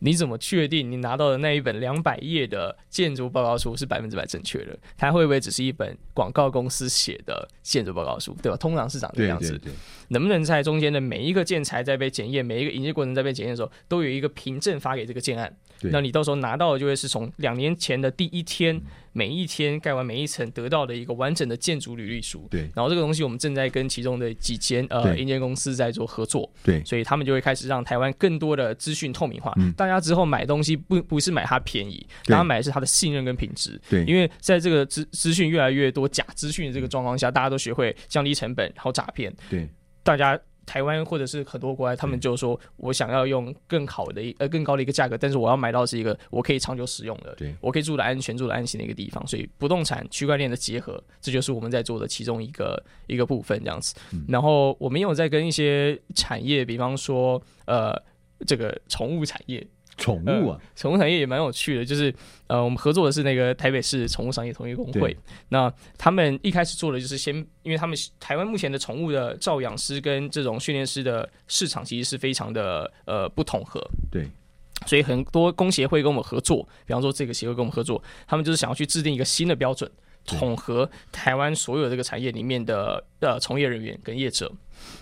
你怎么确定你拿到的那一本两百页的建筑报告书是百分之百正确的？它会不会只是一本广告公司写的建筑报告书，对吧？通常是长这个样子。对对对。能不能在中间的每一个建材在被检验，每一个营业过程在被检验的时候，都有一个凭证发给这个建案？那你到时候拿到的就会是从两年前的第一天，每一天盖完每一层得到的一个完整的建筑履历书。对。然后这个东西我们正在跟其中的几间呃硬件公司在做合作。对。所以他们就会开始让台湾更多的资讯透明化。嗯。大家之后买东西不不是买它便宜，大家买的是它的信任跟品质。对。因为在这个资资讯越来越多假资讯的这个状况下，大家都学会降低成本，然后诈骗。对。大家台湾或者是很多国外，他们就说我想要用更好的一呃更高的一个价格，但是我要买到是一个我可以长久使用的，对我可以住的安全、住的安心的一个地方。所以不动产区块链的结合，这就是我们在做的其中一个一个部分这样子。然后我们有在跟一些产业，比方说呃这个宠物产业。宠物啊，宠、呃、物产业也蛮有趣的，就是呃，我们合作的是那个台北市宠物商业同业公会。那他们一开始做的就是先，因为他们台湾目前的宠物的照养师跟这种训练师的市场其实是非常的呃不统合。对，所以很多公协会跟我们合作，比方说这个协会跟我们合作，他们就是想要去制定一个新的标准，统合台湾所有这个产业里面的呃从业人员跟业者。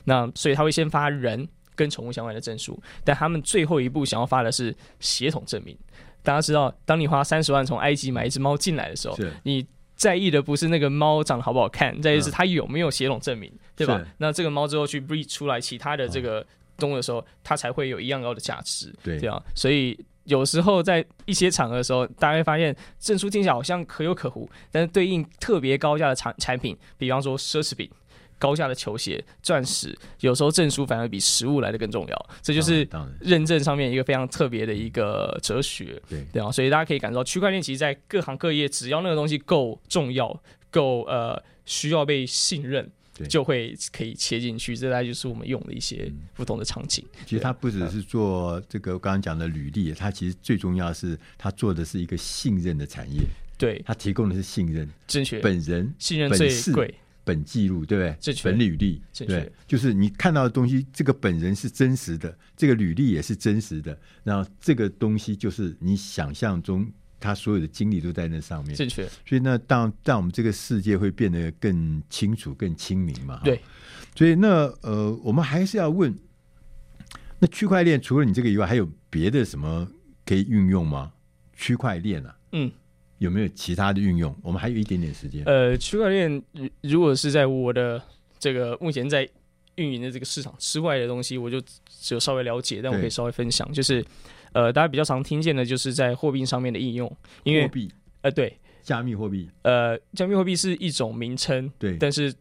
那所以他会先发人。跟宠物相关的证书，但他们最后一步想要发的是血统证明。大家知道，当你花三十万从埃及买一只猫进来的时候，你在意的不是那个猫长得好不好看，在意的是它有没有血统证明，对吧？那这个猫之后去 breed 出来其他的这个动物的时候，它才会有一样高的价值，对啊。所以有时候在一些场合的时候，大家会发现证书听起来好像可有可无，但是对应特别高价的产产品，比方说奢侈品。高价的球鞋、钻石，有时候证书反而比实物来的更重要。这就是认证上面一个非常特别的一个哲学，对对啊。所以大家可以感受到，区块链其实在各行各业，只要那个东西够重要、够呃需要被信任，就会可以切进去。这大概就是我们用的一些不同的场景。其实它不只是做这个刚刚讲的履历，它其实最重要的是它做的是一个信任的产业。对，它提供的是信任，正确，本人信任最贵。本记录对不对？本履历对，就是你看到的东西，这个本人是真实的，这个履历也是真实的。然后这个东西就是你想象中他所有的经历都在那上面。正确。所以那当让我们这个世界会变得更清楚、更清明嘛。对。所以那呃，我们还是要问，那区块链除了你这个以外，还有别的什么可以运用吗？区块链啊，嗯。有没有其他的运用？我们还有一点点时间。呃，区块链如果是在我的这个目前在运营的这个市场之外的东西，我就只有稍微了解，但我可以稍微分享，就是呃，大家比较常听见的，就是在货币上面的应用。因为货币，呃，对，加密货币，呃，加密货币是一种名称，对，但是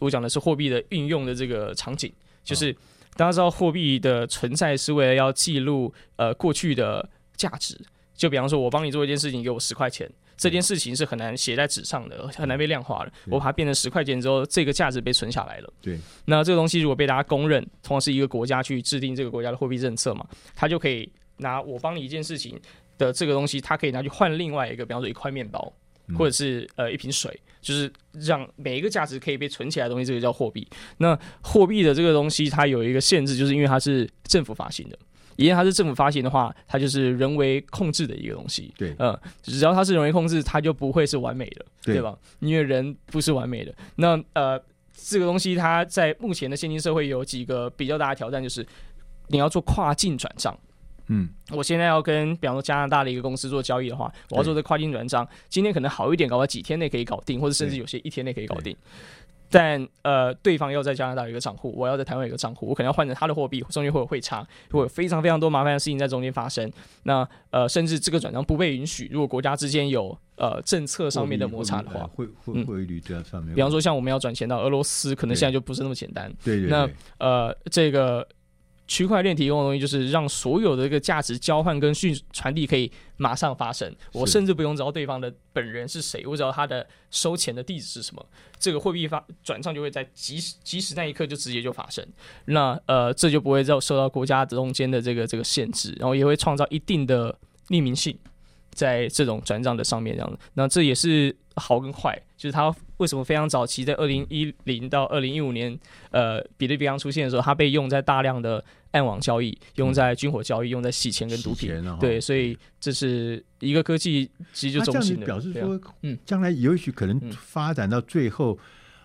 我讲的是货币的运用的这个场景，就是大家知道货币的存在是为了要记录呃过去的价值。就比方说，我帮你做一件事情，给我十块钱，这件事情是很难写在纸上的，很难被量化的。我把它变成十块钱之后，这个价值被存下来了。对，那这个东西如果被大家公认，同样是一个国家去制定这个国家的货币政策嘛，他就可以拿我帮你一件事情的这个东西，他可以拿去换另外一个，比方说一块面包，或者是呃一瓶水，就是让每一个价值可以被存起来的东西，这个叫货币。那货币的这个东西，它有一个限制，就是因为它是政府发行的。因为它是政府发行的话，它就是人为控制的一个东西。对，嗯，只要它是人为控制，它就不会是完美的，对，对吧？因为人不是完美的。那呃，这个东西它在目前的现今社会有几个比较大的挑战，就是你要做跨境转账。嗯，我现在要跟比方说加拿大的一个公司做交易的话，我要做这跨境转账，今天可能好一点，搞到几天内可以搞定，或者甚至有些一天内可以搞定。但呃，对方要在加拿大有一个账户，我要在台湾有一个账户，我可能要换成他的货币，中间会有汇差，会有非常非常多麻烦的事情在中间发生。那呃，甚至这个转账不被允许，如果国家之间有呃政策上面的摩擦的话，汇汇汇率这上面。比方说，像我们要转钱到俄罗斯，可能现在就不是那么简单。对对，对。那呃，这个。区块链提供的东西就是让所有的一个价值交换跟讯传递可以马上发生，我甚至不用知道对方的本人是谁，我只要他的收钱的地址是什么，这个货币发转账就会在即时即时那一刻就直接就发生。那呃，这就不会再受到国家中间的这个这个限制，然后也会创造一定的匿名性在这种转账的上面，这样子。那这也是好跟坏，就是它。为什么非常早期，在二零一零到二零一五年，呃，比特币刚出现的时候，它被用在大量的暗网交易，用在军火交易，用在洗钱跟毒品。对，所以这是一个科技其实就中心的。表示说，嗯，将来也许可能发展到最后，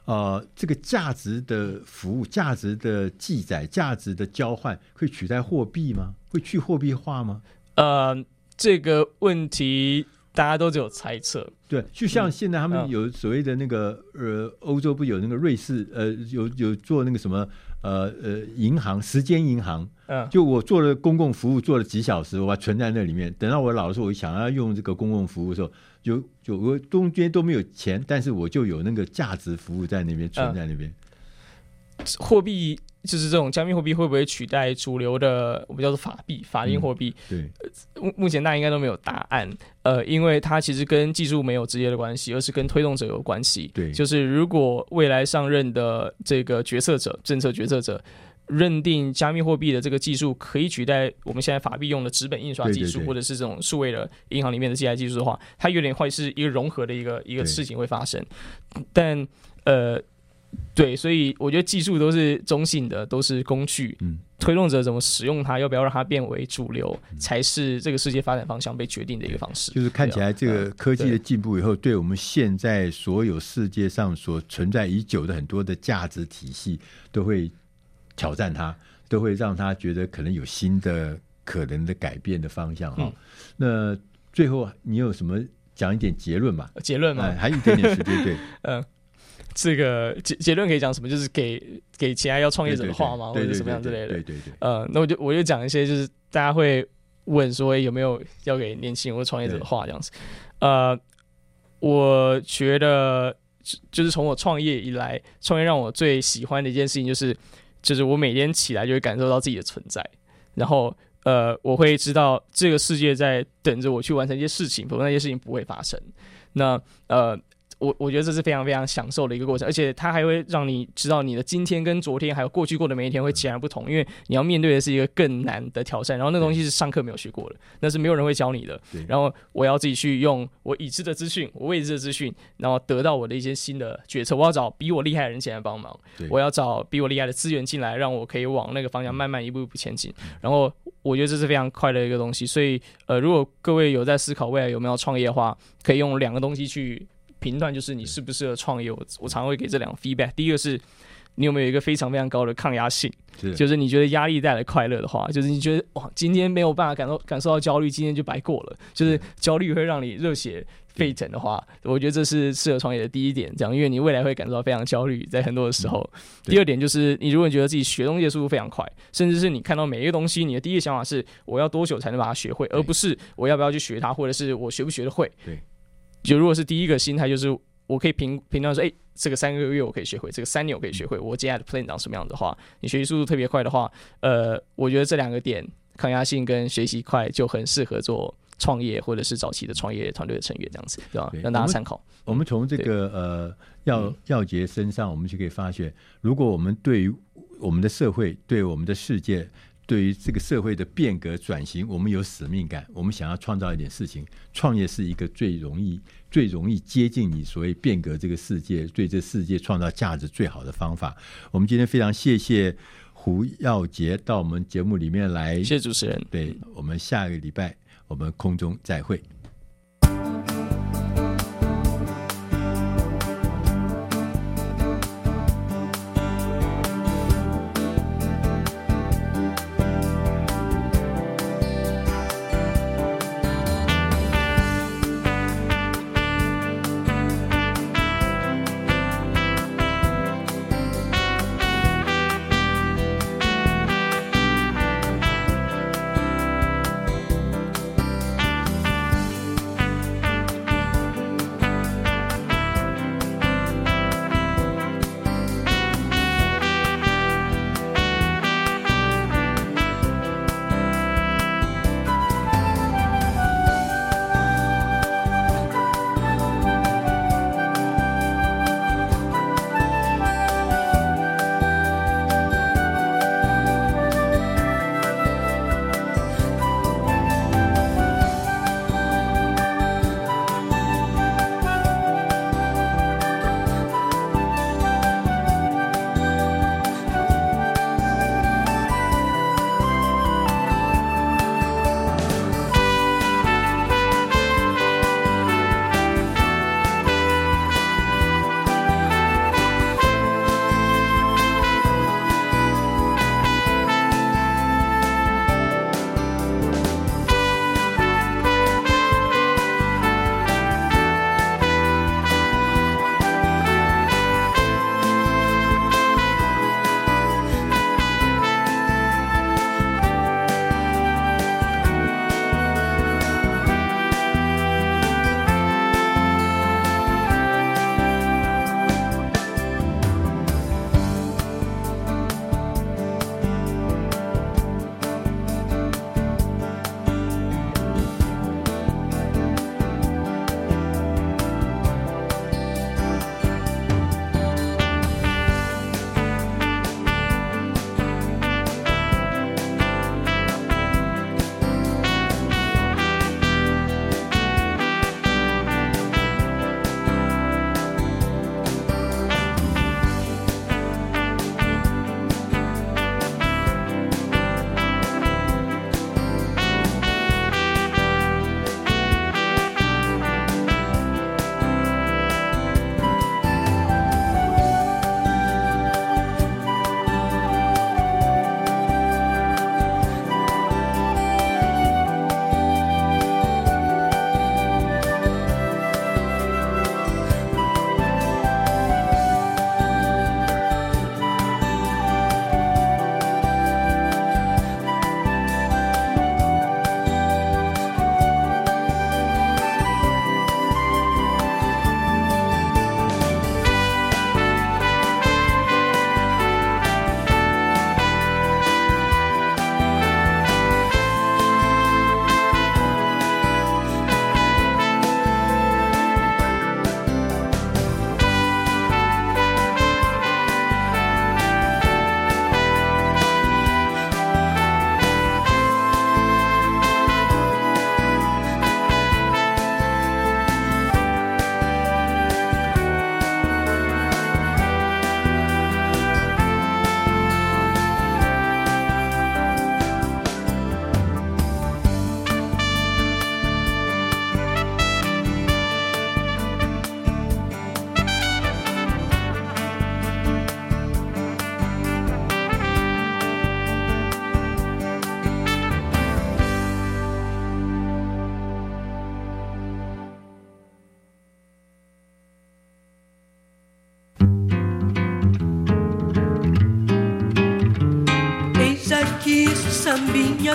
呃，这个价值的服务、价值的记载、价值的交换，会取代货币吗？会去货币化吗？呃，这个问题。大家都只有猜测，对，就像现在他们有所谓的那个、嗯、呃，欧洲不有那个瑞士呃，有有做那个什么呃呃银行时间银行，嗯，就我做了公共服务做了几小时，我把它存在那里面，等到我老的时候，我想要用这个公共服务的时候，就就我中间都没有钱，但是我就有那个价值服务在那边存在那边，货币。就是这种加密货币会不会取代主流的我们叫做法币、法定货币？对，目目前大家应该都没有答案。呃，因为它其实跟技术没有直接的关系，而是跟推动者有关系。对，就是如果未来上任的这个决策者、政策决策者认定加密货币的这个技术可以取代我们现在法币用的纸本印刷技术，或者是这种数位的银行里面的记账技术的话，它有点会是一个融合的一个一个事情会发生。但呃。对，所以我觉得技术都是中性的，都是工具。嗯，推动者怎么使用它，要不要让它变为主流，嗯、才是这个世界发展方向被决定的一个方式。就是看起来这个科技的进步以后，对我们现在所有世界上所存在已久的很多的价值体系，都会挑战它，都会让他觉得可能有新的可能的改变的方向哈。嗯、那最后你有什么讲一点结论吧？结论嘛、哎，还有一点点时间，对，嗯，这个结结论可以讲什么？就是给给其他要创业者的话吗？或者什么样之类的？对对对。呃，那我就我就讲一些，就是大家会问说有没有要给年轻人或创业者的话这样子。呃，我觉得就是从我创业以来，创业让我最喜欢的一件事情就是，就是我每天起来就会感受到自己的存在，然后呃，我会知道这个世界在等着我去完成一些事情，否则那些事情不会发生。那呃。我我觉得这是非常非常享受的一个过程，而且它还会让你知道你的今天跟昨天还有过去过的每一天会截然不同，因为你要面对的是一个更难的挑战，然后那东西是上课没有学过的，那是没有人会教你的。然后我要自己去用我已知的资讯，我未知的资讯，然后得到我的一些新的决策。我要找比我厉害的人进来帮忙，我要找比我厉害的资源进来，让我可以往那个方向慢慢一步一步前进。然后我觉得这是非常快乐的一个东西。所以呃，如果各位有在思考未来有没有创业的话，可以用两个东西去。评断就是你适不适合创业，我我常会给这两个 feedback。第一个是你有没有一个非常非常高的抗压性，就是你觉得压力带来快乐的话，就是你觉得哇，今天没有办法感受感受到焦虑，今天就白过了。就是焦虑会让你热血沸腾的话，我觉得这是适合创业的第一点。这样，因为你未来会感受到非常焦虑，在很多的时候。第二点就是，你如果你觉得自己学东西的速度非常快，甚至是你看到每一个东西，你的第一个想法是我要多久才能把它学会，而不是我要不要去学它，或者是我学不学得会。对。就如果是第一个心态，就是我可以评评断说，哎、欸，这个三个月我可以学会，这个三年我可以学会，我接下来的 plan 长什么样的话，你学习速度特别快的话，呃，我觉得这两个点，抗压性跟学习快就很适合做创业或者是早期的创业团队的成员这样子，对吧？让大家参考。我们从这个呃耀耀杰身上，我们就可以发现，如果我们对于我们的社会，对我们的世界。对于这个社会的变革转型，我们有使命感，我们想要创造一点事情。创业是一个最容易、最容易接近你所谓变革这个世界、对这世界创造价值最好的方法。我们今天非常谢谢胡耀杰到我们节目里面来，谢谢主持人。对，我们下个礼拜我们空中再会。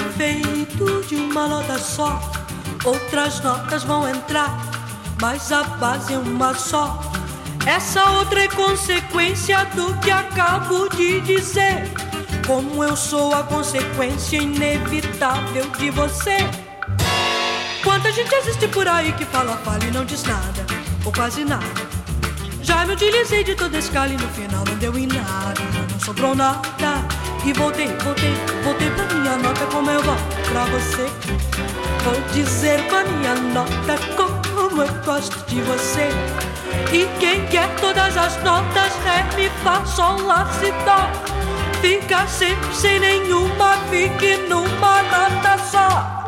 Feito de uma nota só. Outras notas vão entrar, mas a base é uma só. Essa outra é consequência do que acabo de dizer. Como eu sou a consequência inevitável de você. Quanta gente existe por aí que fala, fala e não diz nada, ou quase nada. Já me utilizei de toda escala e no final não deu em nada, não sobrou nada. E voltei, voltei, voltei pra minha nota como eu volto pra você. Vou dizer com a minha nota como eu gosto de você. E quem quer todas as notas, ré, mi, fá, sol, lá, si, dó. Fica sempre sem nenhuma, fique numa nota só.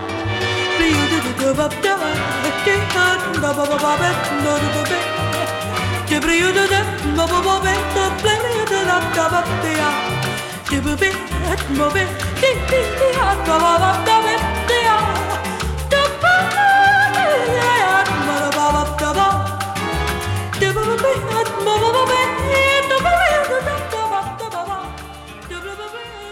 Dibubi, et mobi, di di di at ba ba ba da bi. Da ba di at ba ba da